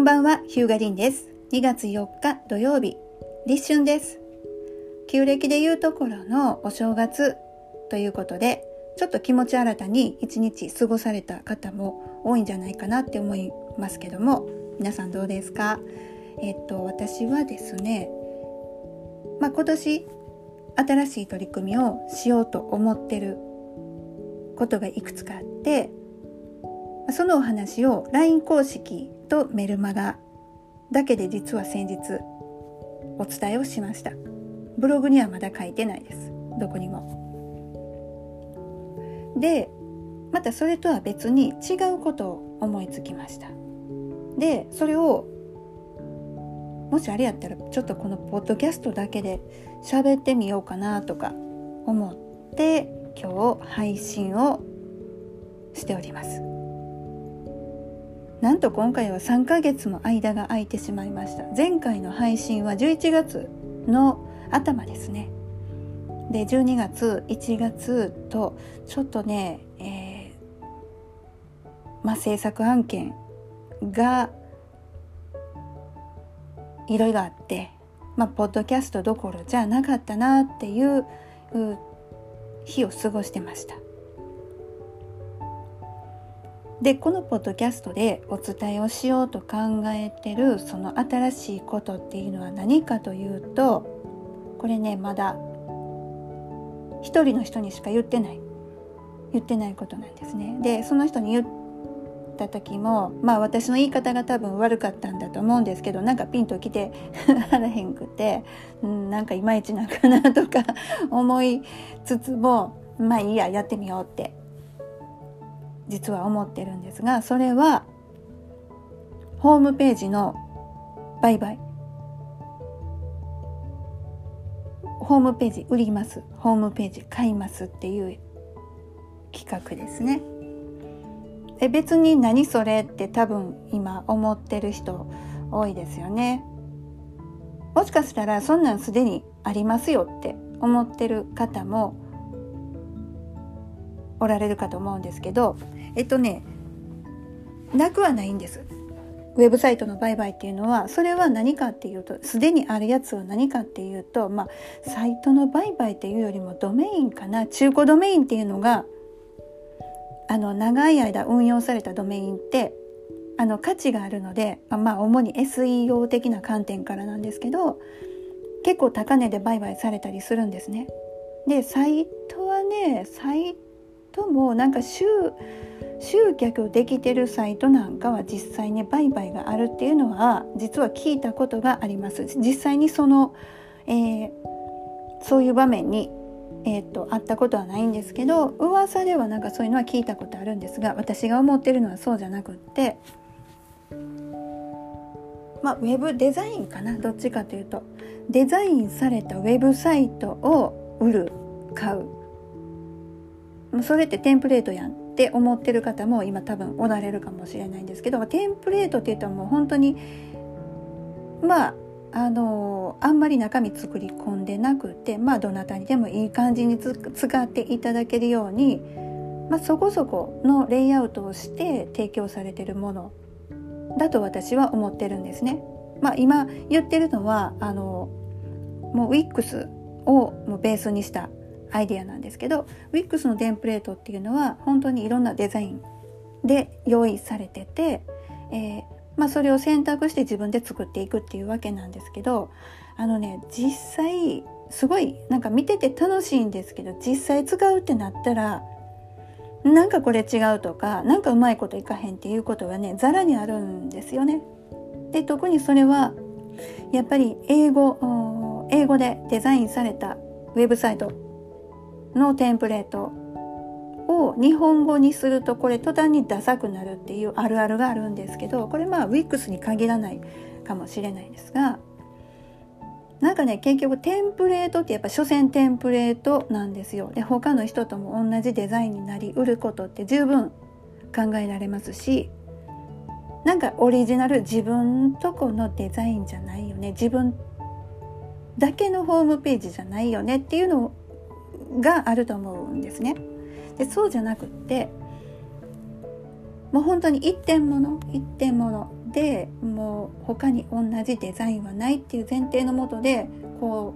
んばんは、ヒューガリンです。2月4日土曜日、立春です。旧暦でいうところのお正月ということで、ちょっと気持ち新たに一日過ごされた方も多いんじゃないかなって思いますけども、皆さんどうですか？えっと、私はですね、まあ、今年新しい取り組みをしようと思ってることがいくつかあってそのお話を LINE 公式とメルマガだけで実は先日お伝えをしました。ブログにはまだ書いてないです。どこにも。でまたそれとは別に違うことを思いつきました。でそれをもしあれやったらちょっとこのポッドキャストだけで喋ってみようかなとか思って今日配信をしております。なんと今回は3ヶ月も間が空いてしまいました前回の配信は11月の頭ですねで12月1月とちょっとね、えー、まあ、制作案件がいろいろあって、まあ、ポッドキャストどころじゃなかったなっていう日を過ごしてました。でこのポッドキャストでお伝えをしようと考えてるその新しいことっていうのは何かというとこれねまだ一人の人にしか言ってない言ってないことなんですね。でその人に言った時もまあ私の言い方が多分悪かったんだと思うんですけどなんかピンときて はらへんくて、うん、なんかいまいちなんかなとか思いつつもまあいいややってみようって実は思ってるんですがそれはホームページの売買ホームページ売りますホームページ買いますっていう企画ですね。え別に何それって多分今思ってる人多いですよね。もしかしたらそんなんすでにありますよって思ってる方もおられるかと思うんですけどえっとねなくはないんですウェブサイトの売買っていうのはそれは何かっていうとすでにあるやつは何かっていうとまあサイトの売買っていうよりもドメインかな中古ドメインっていうのがあの長い間運用されたドメインってあの価値があるのでまあ主に SEO 的な観点からなんですけど結構高値で売買されたりするんですね。でサイトはねサイトもなんか集集客できてるサイトなんかは実際に売買があるっていうのは実は聞いたことがあります。実際にその、えー、そういう場面に、えーと、会ったことはないんですけど噂ではなんかそういうのは聞いたことあるんですが私が思ってるのはそうじゃなくってまあウェブデザインかな？どっちかというとデザインされたウェブサイトを売る買う。もうそれってテンプレートやんって思ってる方も今多分おられるかもしれないんですけどテンプレートって言ったらもう本当にまああのあんまり中身作り込んでなくてまあどなたにでもいい感じに使っていただけるように、まあ、そこそこのレイアウトをして提供されてるものだと私は思ってるんですね。まあ、今言ってるのはあのもう WIX をもうベースにしたアイディアなんですけど WIX のテンプレートっていうのは本当にいろんなデザインで用意されてて、えー、まあ、それを選択して自分で作っていくっていうわけなんですけどあのね実際すごいなんか見てて楽しいんですけど実際使うってなったらなんかこれ違うとか何かうまいこといかへんっていうことがねざらにあるんですよね。で特にそれはやっぱり英語英語でデザインされたウェブサイトのテンプレートを日本語にするとこれ途端にダサくなるっていうあるあるがあるんですけどこれまあ WIX に限らないかもしれないですがなんかね結局テンプレートってやっぱ所詮テンプレートなんですよ。で他の人とも同じデザインになりうることって十分考えられますしなんかオリジナル自分とこのデザインじゃないよね自分だけのホームページじゃないよねっていうのがあると思うんですね。でそうじゃなくってもう本当に一点物一点物でもう他に同じデザインはないっていう前提のもとでこ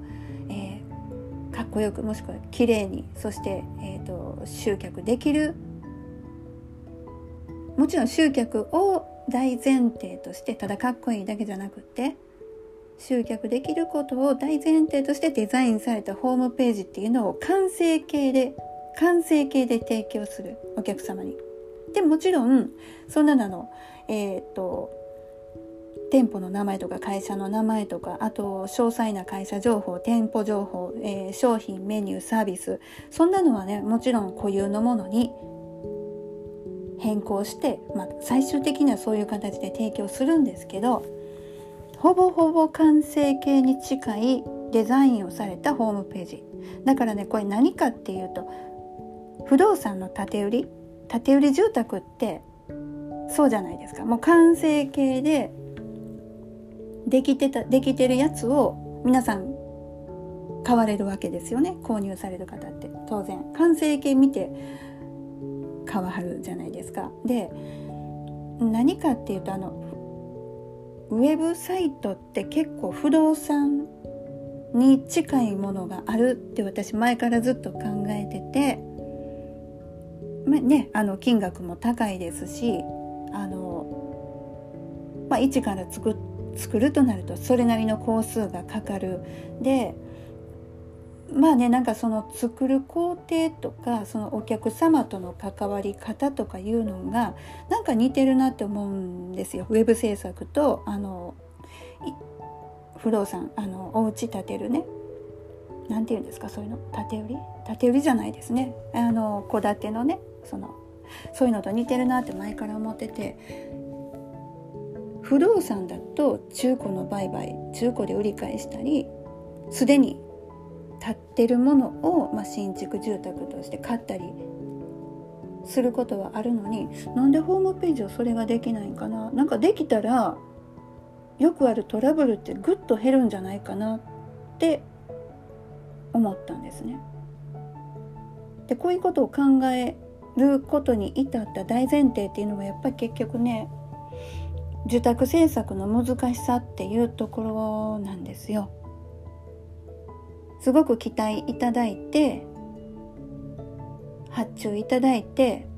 う、えー、かっこよくもしくは綺麗にそして、えーと、集客できるもちろん集客を大前提としてただかっこいいだけじゃなくって集客できることを大前提としてデザインされたホームページっていうのを完成形で完成形で提供するお客様に。でもちろんそんなのえっ、と店舗の名前とか会社の名前とかあと詳細な会社情報店舗情報、えー、商品メニューサービスそんなのはねもちろん固有のものに変更して、まあ、最終的にはそういう形で提供するんですけどほぼほぼ完成形に近いデザインをされたホームページ。だからねこれ何かっていうと不動産の建て売り建て売り住宅ってそうじゃないですか。もう完成形でできてたできてるやつを皆さん買われるわけですよね。購入される方って。当然。完成形見て買わはるじゃないですか。で何かっていうとあのウェブサイトって結構不動産に近いものがあるって私前からずっと考えてて、まね、あの金額も高いですしあの、まあ、一から作作るとなるとそれなりの工数がかかる。でまあねなんかその作る工程とかそのお客様との関わり方とかいうのがなんか似てるなって思うんですよ。ウェブ制作とあの不動産あのお家建てるね。何て言うんですかそういうの？建て売り？建て売りじゃないですね。あの戸建てのねそのそういうのと似てるなって前から思ってて。不動産だと中古の売買中古で売り買いしたりすでに建ってるものを、まあ、新築住宅として買ったりすることはあるのになんでホームページをそれができないんかな？なんかできたらよくあるトラブルってぐっと減るんじゃないかなって思ったんですね。でこういうことを考えることに至った大前提っていうのがやっぱり結局ね受託政策の難しさっていうところなんですよ。すごく期待いただいて発注いただいて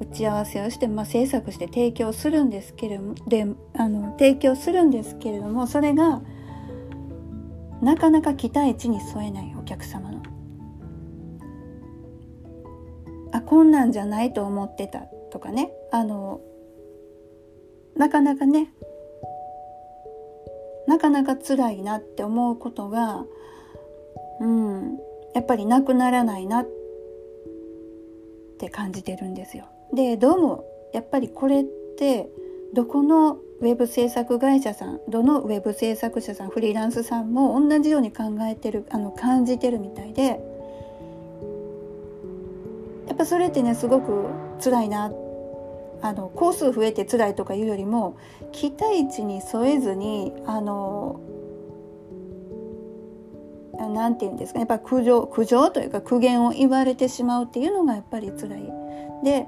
打ち合わせをして、まあ、制作して提供するんですけれどもであの提供するんですけれどもそれがなかなか期待値に添えないお客様の。あこんなんじゃないと思ってた。とかね。あのなかなかね。なかなか辛いなって思うことがうんやっぱりなくならないなって感じてるんですよ。でどうもやっぱりこれってどこのウェブ制作会社さんどのウェブ制作者さんフリーランスさんも同じように考えてるあの感じてるみたいでやっぱそれってねすごく辛いなあの工数増えて辛いとかいうよりも期待値に添えずにあのなんて言うんですかやっぱ苦情苦情というか苦言を言われてしまうっていうのがやっぱり辛い。で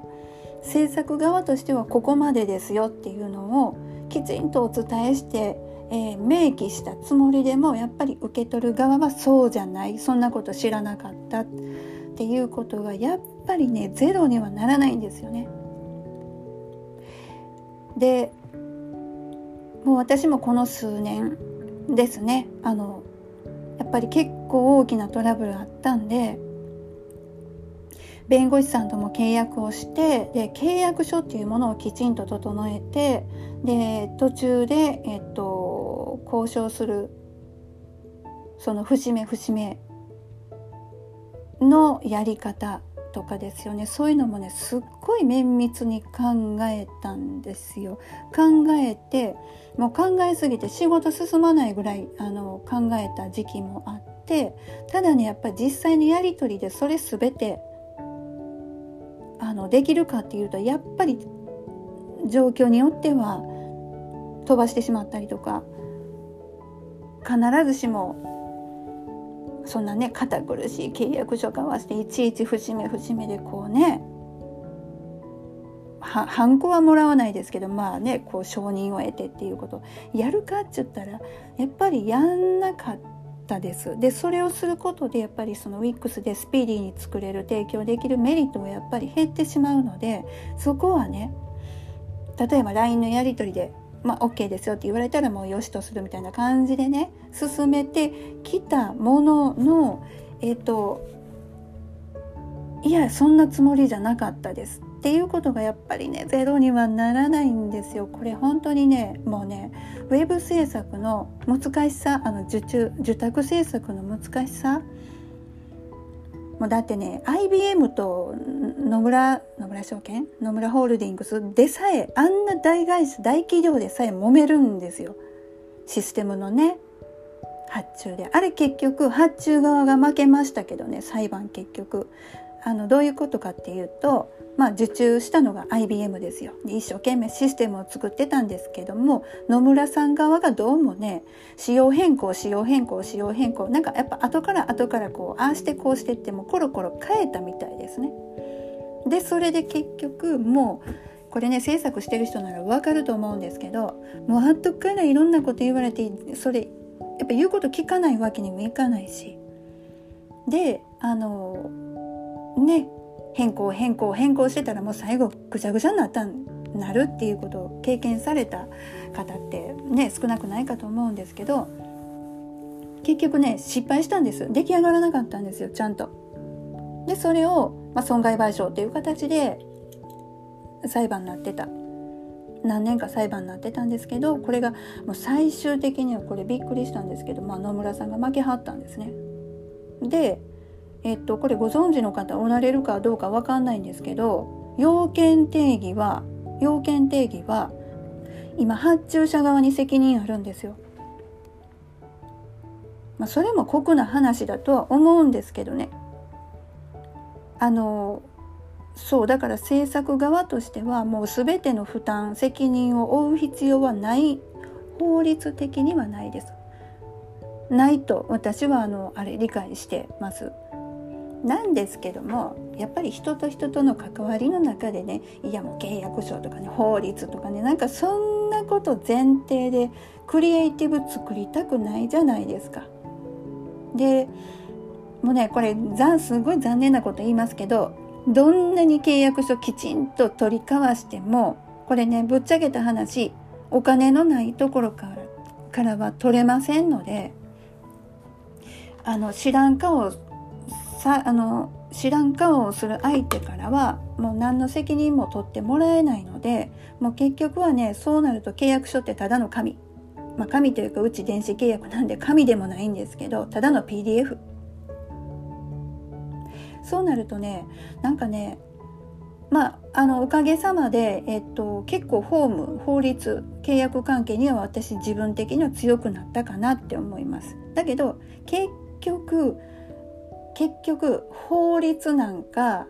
制作側としてはここまでですよっていうのをきちんとお伝えして、えー、明記したつもりでもやっぱり受け取る側はそうじゃないそんなこと知らなかったっていうことがやっぱりねゼロにはならないんですよね。でもう私もこの数年ですねあのぱり結構大きなトラブルあったんで弁護士さんとも契約をしてで契約書っていうものをきちんと整えてで途中で、えっと、交渉するその節目節目のやり方とかですよね。そういうのもねすっごい綿密に考えたんですよ。考えてもう考えすぎて仕事進まないぐらいあの考えた時期もあってただねやっぱり実際のやり取りでそれ全てあのできるかっていうとやっぱり状況によっては飛ばしてしまったりとか必ずしもそんなね堅苦しい契約書交わしていちいち節目節目でこうねハンコはもらわないですけどまあねこう承認を得てっていうことやるかっちゅったらやっぱりやんなかったです。でそれをすることでやっぱりその WIX でスピーディーに作れる提供できるメリットがやっぱり減ってしまうのでそこはね例えば LINE のやり取りでまあ、OK ですよって言われたらもうよしとするみたいな感じでね進めてきたもののえっ、ー、といやそんなつもりじゃなかったです。っていうことがやっぱりねゼロにはならないんですよ。これ本当にねもうねウェブ制作の難しさあの受注受託制作の難しさもうだってね IBM と野村野村証券？野村ホールディングスでさえあんな大会社大企業でさえ揉めるんですよ。システムのね発注で。あれ結局発注側が負けましたけどね裁判結局。あのどういうことかっていうと、まあ、受注したのが IBM ですよで一生懸命システムを作ってたんですけども野村さん側がどうもね仕様変更仕様変更仕様変更なんかやっぱ後から後からこうああしてこうしてってもコロコロ変えたみたいですね。でそれで結局もうこれね制作してる人なら分かると思うんですけどもう後からいろんなこと言われてそれやっぱ言うこと聞かないわけにもいかないしであのね変更変更変更してたらもう最後ぐちゃぐちゃになったなるっていうことを経験された方ってね少なくないかと思うんですけど結局ね失敗したんです出来上がらなかったんですよちゃんと。でそれを、まあ、損害賠償っていう形で裁判になってた何年か裁判になってたんですけどこれがもう最終的にはこれびっくりしたんですけど、まあ、野村さんが負けはったんですね。でえっと、これご存知の方おられるかどうかわかんないんですけど要件定義は要件定義は今発注者側に責任あるんですよ。まあ、それも酷な話だとは思うんですけどね。あのそうだから制作側としてはもう全ての負担責任を負う必要はない法律的にはないです。ないと私はあのあれ理解してます。なんですけどもやっぱり人と人との関わりの中でねいやもう契約書とかね法律とかねなんかそんなこと前提でクリエイティブ作りたくないじゃないですか。でもうねこれざすごい残念なこと言いますけどどんなに契約書きちんと取り交わしてもこれねぶっちゃけた話お金のないところからからは取れませんのであの知らん顔さあの知らん顔をする相手からはもう何の責任も取ってもらえないのでもう結局はねそうなると契約書ってただの紙まあ紙というかうち電子契約なんで紙でもないんですけどただの PDF そうなるとねなんかねまあ、あのおかげさまで、えっと、結構法務法律契約関係には私自分的には強くなったかなって思います。だけど結局結局法律なんか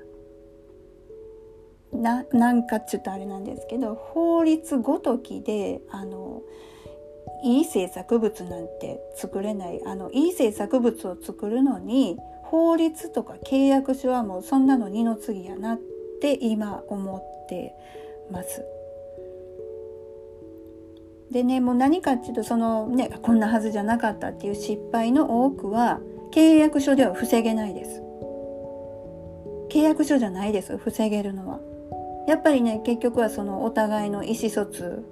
ななんかちゅうとあれなんですけど法律ごときであのいい制作物なんて作れないあのいい制作物を作るのに法律とか契約書はもうそんなの二の次やなって今思ってます。でねもう何かっていうとそのねこんなはずじゃなかったっていう失敗の多くは契約書では防げないです。契約書じゃないです防げるのは。やっぱりね結局はそのお互いの意思疎通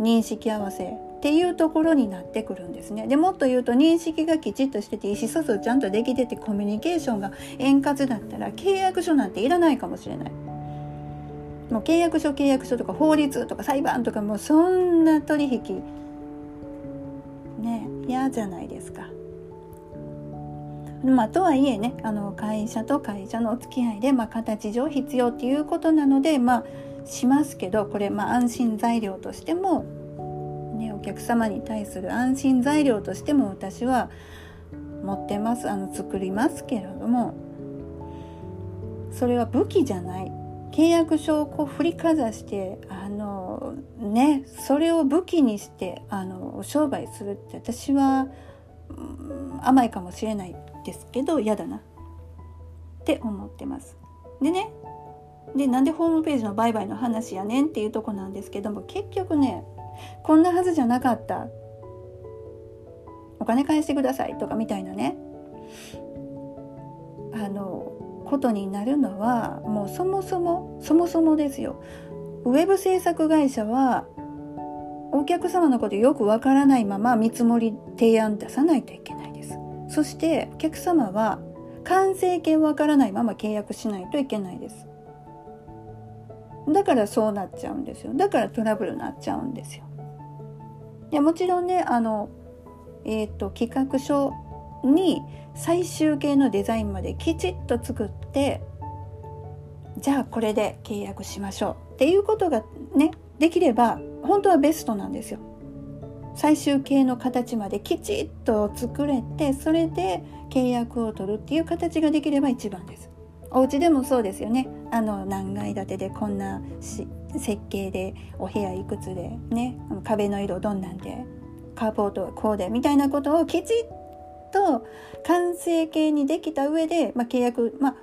認識合わせっていうところになってくるんですね。でもっと言うと認識がきちっとしてて意思疎通ちゃんとできててコミュニケーションが円滑だったら契約書なんていらないかもしれない。もう契約書契約書とか法律とか裁判とかもうそんな取引ね嫌じゃないですか。まあ、とはいえねあの会社と会社のお付き合いで、まあ、形上必要っていうことなので、まあ、しますけどこれ、まあ、安心材料としても、ね、お客様に対する安心材料としても私は持ってますあの作りますけれどもそれは武器じゃない。契約書をこう振りかざしてあのねそれを武器にしてあの商売するって私は、甘いかもしれない。ですけど嫌だな。って思ってます。でねでなんでホームページの売買の話やねんっていうとこなんですけども結局ねこんなはずじゃなかった。お金返してくださいとかみたいなね。あのことになるのはもうそもそもそもそもですよ。ウェブ制作会社はお客様のことよくわからないまま見積もり提案出さないといけない。そしてお客様は完成形わからないまま契約しないといけないです。だからそうなっちゃうんですよ。だからトラブルになっちゃうんですよ。いもちろんねあのえっ、ー、と企画書に最終形のデザインまできちっと作ってじゃあこれで契約しましょうっていうことがねできれば本当はベストなんですよ。最終形の形まできちっと作れてそれで契約を取るっていう形ができれば一番です。お家でもそうですよねあの何階建てでこんな設計でお部屋いくつでね壁の色どんなんでカーポートはこうでみたいなことをきちっと完成形にできた上で、まあ、契約、まあ、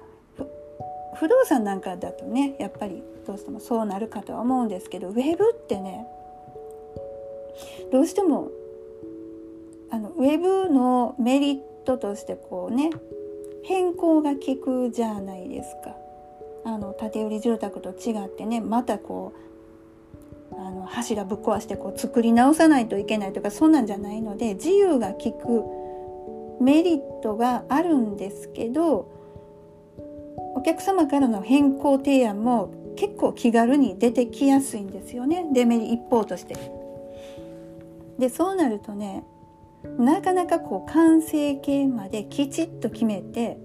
不動産なんかだとねやっぱりどうしてもそうなるかとは思うんですけどウェブってねどうしてもあのウェブのメリットとしてこうね変更が効くじゃないですか。あの建売り住宅と違ってねまたこうあの柱ぶっ壊してこう作り直さないといけないとかそんなんじゃないので自由が利くメリットがあるんですけどお客様からの変更提案も結構気軽に出てきやすいんですよねデメリ一方として。でそうなるとねなかなかこう完成形まできちっと決めて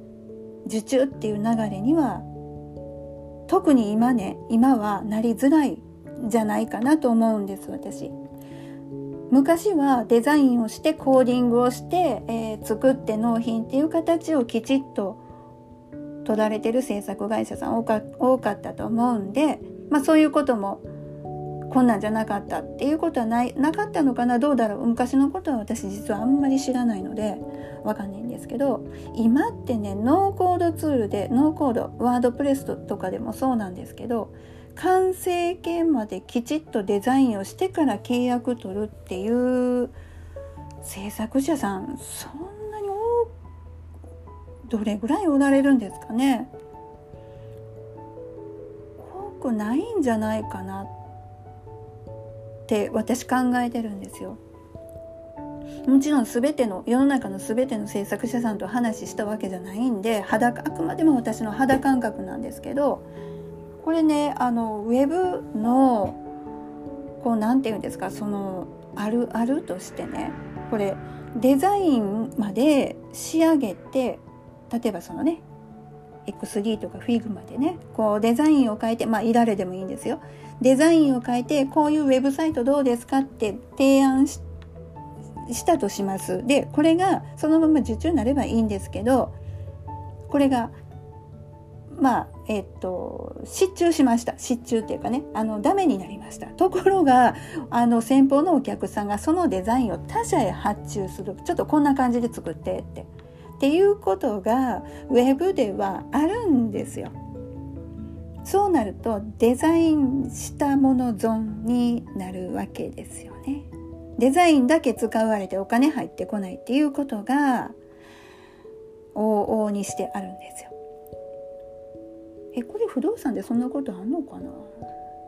受注っていう流れには特に今ね今はなりづらいじゃないかなと思うんです私。昔はデザインをしてコーディングをして、えー、作って納品っていう形をきちっと取られてる制作会社さん多かったと思うんで、まあ、そういうこともこんなんじゃなかったっていうことはないなかったのかな？どうだろう？昔のことは私実はあんまり知らないのでわかんないんですけど今ってねノーコードツールでノーコードワードプレスとかでもそうなんですけど完成形まできちっとデザインをしてから契約取るっていう制作者さんそんなにどれぐらいおられるんですかね？多くないんじゃないかなって私考えてるんですよ。もちろん全ての世の中の全ての制作者さんと話したわけじゃないんで肌あくまでも私の肌感覚なんですけどこれねあのウェブのこう何て言うんですかそのあるあるとしてねこれデザインまで仕上げて例えばそのね X3 とか Figma でねこうデザインを変えてまあいられでもいいんですよデザインを変えてこういうウェブサイトどうですかって提案したとします。でこれがそのまま受注になればいいんですけどこれがまあえっと失注しました。失注っていうかねあのダメになりました。ところがあの先方のお客さんがそのデザインを他社へ発注する。ちょっとこんな感じで作ってって。っていうことがウェブではあるんですよ。そうなるとデザインしたもの損になるわけですよね。デザインだけ使われてお金入ってこないっていうことが往々にしてあるんですよ。えこれ不動産でそんなことあんのかな？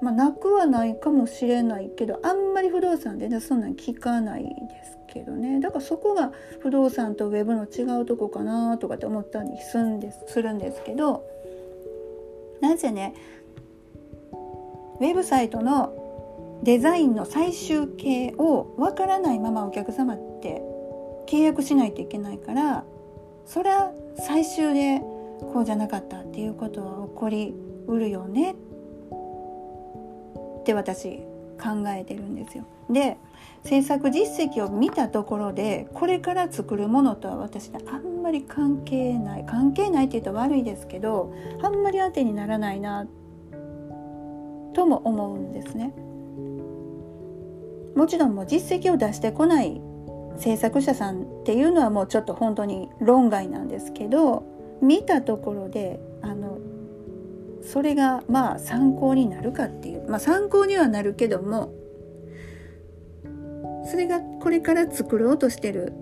まあなくはないかもしれないけどあんまり不動産でねそんなん聞かないですけどねだからそこが不動産とウェブの違うとこかなとかって思ったりするんですするんですけどなぜねウェブサイトのデザインの最終形をわからないままお客様って契約しないといけないからそりゃ最終でこうじゃなかったっていうことは起こりうるよねって私考えてるんですよ。で制作実績を見たところでこれから作るものとは私あんまり関係ない関係ないって言うと悪いですけどあんまり当てにならないなとも思うんですね。もちろんもう実績を出してこない制作者さんっていうのはもうちょっと本当に論外なんですけど見たところであのそれがまあ参考になるかっていうまあ参考にはなるけどもそれがこれから作ろうとしてる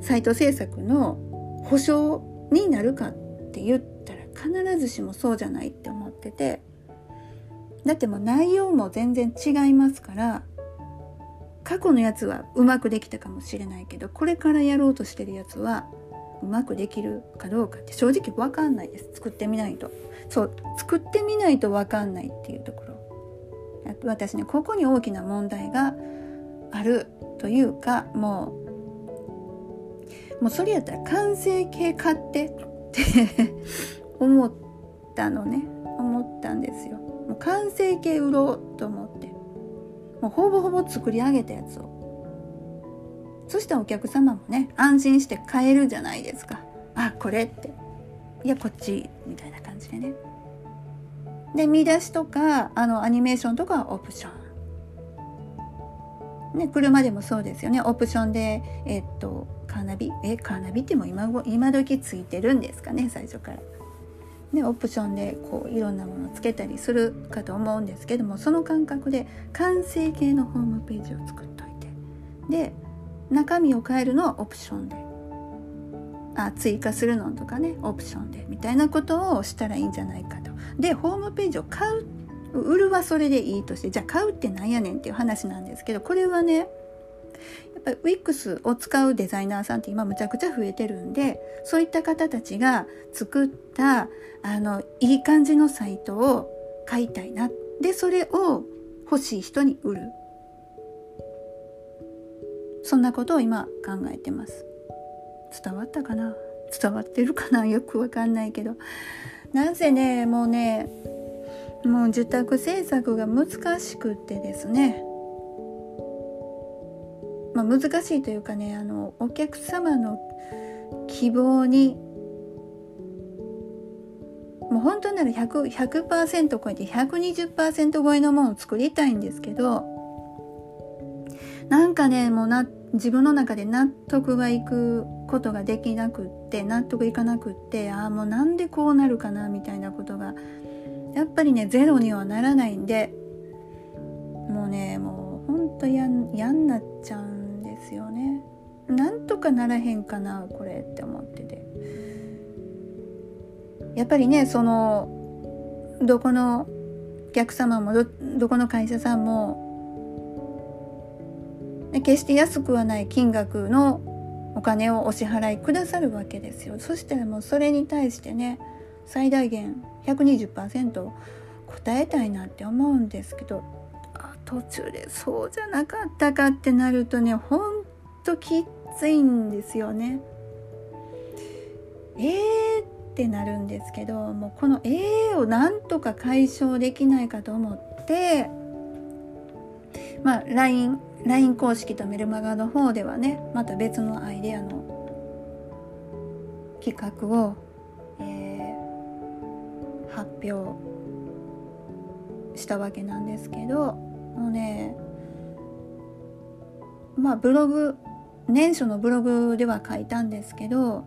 サイト制作の保証になるかって言ったら必ずしもそうじゃないって思っててだってもう内容も全然違いますから過去のやつはうまくできたかもしれないけどこれからやろうとしてるやつはうまくできるかどうかって正直分かんないです。作ってみないと。そう作ってみないと分かんないっていうところ。私ねここに大きな問題があるというかもうもうそれやったら完成形買ってって 思ったのね。思ったんですよ。もう完成形売ろうと思って。もうほぼほぼ作り上げたやつを。そしたらお客様もね安心して買えるじゃないですか。あこれって。いやこっちみたいな感じでね。で見出しとかあのアニメーションとかはオプション。ね車でもそうですよね。オプションでえっとカーナビ？えカーナビっても今今時ついてるんですかね最初から。ね、オプションでこういろんなものをつけたりするかと思うんですけどもその感覚で完成形のホームページを作っといて。で中身を変えるのはオプションで。あ追加するのとかねオプションでみたいなことをしたらいいんじゃないかと。でホームページを買う売るはそれでいいとしてじゃあ買うってなんやねんっていう話なんですけどこれはねやっぱり WIX を使うデザイナーさんって今むちゃくちゃ増えてるんでそういった方たちが作ったあのいい感じのサイトを買いたいな。でそれを欲しい人に売る。そんなことを今考えてます。伝わったかな？伝わってるかな？よくわかんないけど。なぜねもうねもう受託制作が難しくってですね。まあ、難しいというかねあのお客様の希望にもう本当なら 100%, 100超えて120%超えのものを作りたいんですけどなんかねもうな自分の中で納得がいくことができなくって納得いかなくってああもうなんでこうなるかなみたいなことがやっぱりねゼロにはならないんでもうねもうほんと嫌になっちゃうんですよね。なんとかならへんかなこれって思ってて。やっぱりねそのどこのお客様もどどこの会社さんもで決して安くはない金額のお金をお支払いくださるわけですよそしたらもうそれに対してね最大限120%答えたいなって思うんですけど途中でそうじゃなかったかってなるとねほんときついんですよね。えーってなるんですけどもうこの A をなんとか解消できないかと思ってまあ LINE, LINE 公式とメルマガの方ではねまた別のアイデアの企画を、えー、発表したわけなんですけどもうねまあブログ年初のブログでは書いたんですけど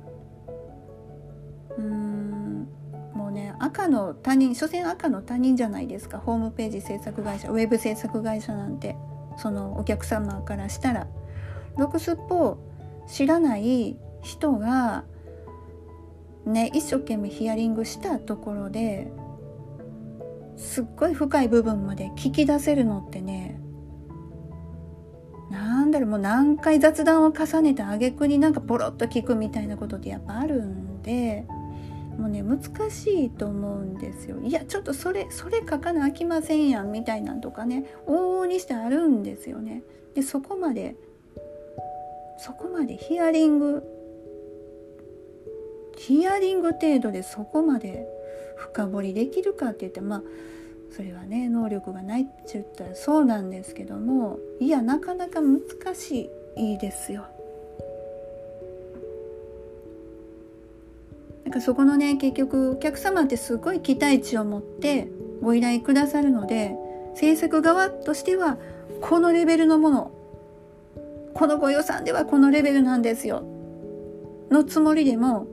うんもうね赤の他人所詮赤の他人じゃないですか。ホームページ制作会社ウェブ制作会社なんて。そのお客様からしたら。ロクスポ知らない人がね一生懸命ヒアリングしたところですっごい深い部分まで聞き出せるのってねなんだろうもう何回雑談を重ねた挙句になんかポロッと聞くみたいなことってやっぱあるんでもうね難しいと思うんですよいやちょっとそれそれ書かなあきませんやんみたいなんとかね往々にしてあるんですよねでそこまでそこまでヒアリングヒアリング程度でそこまで深掘りできるかって言ってまあそれはね能力がないって言ったらそうなんですけどもいやなかなか難しいですよ。なんかそこのね結局お客様ってすごい期待値を持ってご依頼くださるので制作側としてはこのレベルのものこのご予算ではこのレベルなんですよのつもりでも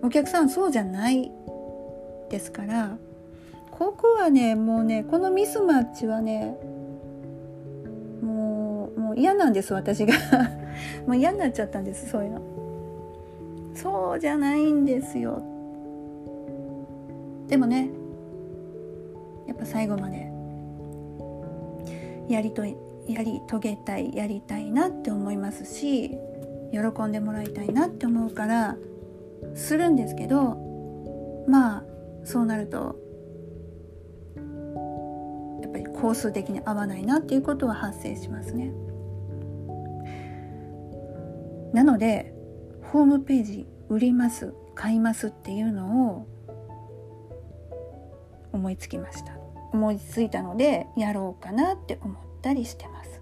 お客さんそうじゃないですからここはねもうねこのミスマッチはねもうもう嫌なんです私が。もう嫌になっちゃったんですそういうの。そうじゃないんですよでもねやっぱ最後までやりとやり遂げたいやりたいなって思いますし喜んでもらいたいなって思うからするんですけどまあそうなるとやっぱり工数的に合わないなっていうことは発生しますね。なのでホームページ売ります買いますっていうのを思いつきました。思いついたのでやろうかなって思ったりしてます。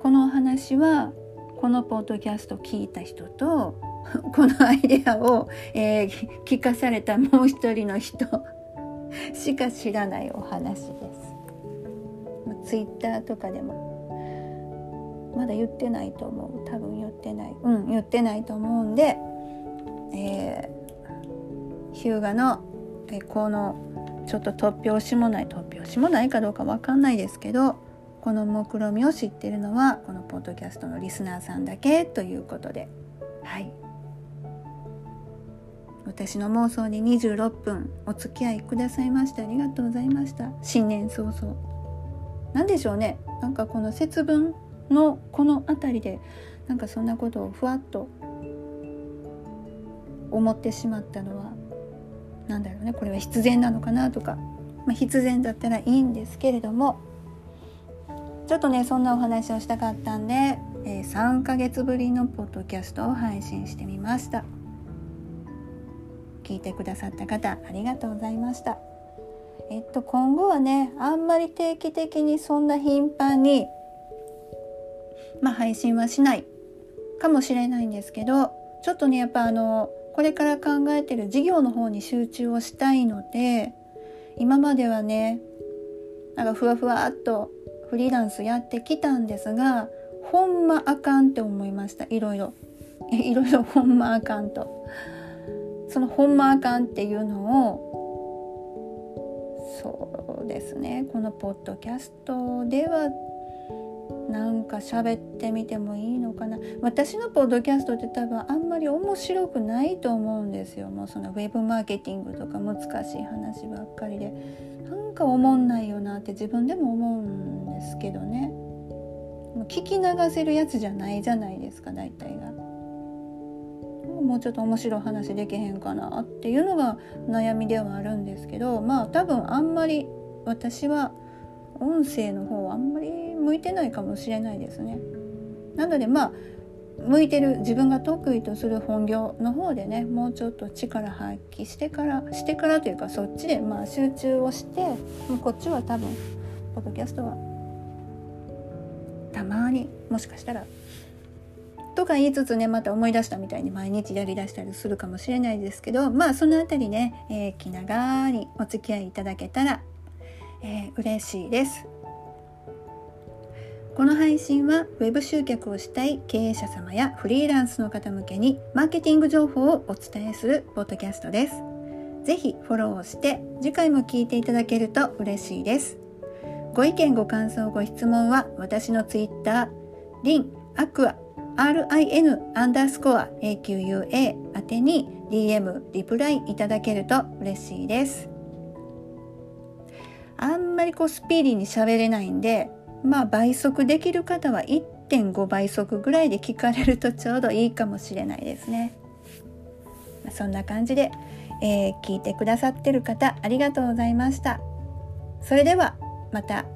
このお話はこのポッドキャスト聞いた人と このアイデアを、えー、聞かされたもう一人の人しか知らないお話です。ツイッターとかでもまだ言ってないと思う。多分言ってない。うん言ってないと思うんで、えー、日向の、えこのちょっと突拍子もない突拍子もないかどうか分かんないですけどこの目論見を知ってるのはこのポッドキャストのリスナーさんだけということで。はい。私の妄想に26分お付き合いくださいましてありがとうございました。新年早々。何でしょうね。なんかこの節分のこの辺りでなんかそんなことをふわっと思ってしまったのは何だろうねこれは必然なのかなとか、まあ、必然だったらいいんですけれどもちょっとねそんなお話をしたかったんで、えー、3ヶ月ぶりのポッドキャストを配信してみました。聞いてくださった方ありがとうございました。えっと今後はねあんまり定期的にそんな頻繁にまあ配信はしないかもしれないんですけどちょっとねやっぱあのこれから考えてる事業の方に集中をしたいので今まではねなんかふわふわっとフリーランスやってきたんですがほんまあかんって思いました。いろいろ。いろいろほんまあかんと。そのほんまあかんっていうのをそうですね。このポッドキャストではなんか喋ってみてもいいのかな。私のポッドキャストって多分あんまり面白くないと思うんですよ。もうそのウェブマーケティングとか難しい話ばっかりで。なんか思んないよなって自分でも思うんですけどね。聞き流せるやつじゃないじゃないですか大体が。もうちょっと面白い話できへんかなっていうのが悩みではあるんですけど。まあ多分あんまり私は音声の方はあんまり向いてないかもしれないですね。なのでまあ向いてる自分が得意とする本業の方でねもうちょっと力発揮してからしてからというかそっちでまあ集中をしてもうこっちは多分ポッドキャストはたまにもしかしたらとか言いつつねまた思い出したみたいに毎日やりだしたりするかもしれないですけどまあその辺りね、えー、気長にお付き合いいただけたら、えー、嬉しいです。この配信は Web 集客をしたい経営者様やフリーランスの方向けにマーケティング情報をお伝えするポッドキャストです。ぜひフォローをして次回も聞いていただけると嬉しいです。ご意見ご感想ご質問は私の Twitter リンアクア RIN アンダースコア AQUA 宛てに DM リプライいただけると嬉しいです。あんまりこうスピーディーに喋れないんでまあ倍速できる方は1.5倍速ぐらいで聞かれるとちょうどいいかもしれないですね。ま、そんな感じで、えー、聞いてくださってる方ありがとうございました。それではまた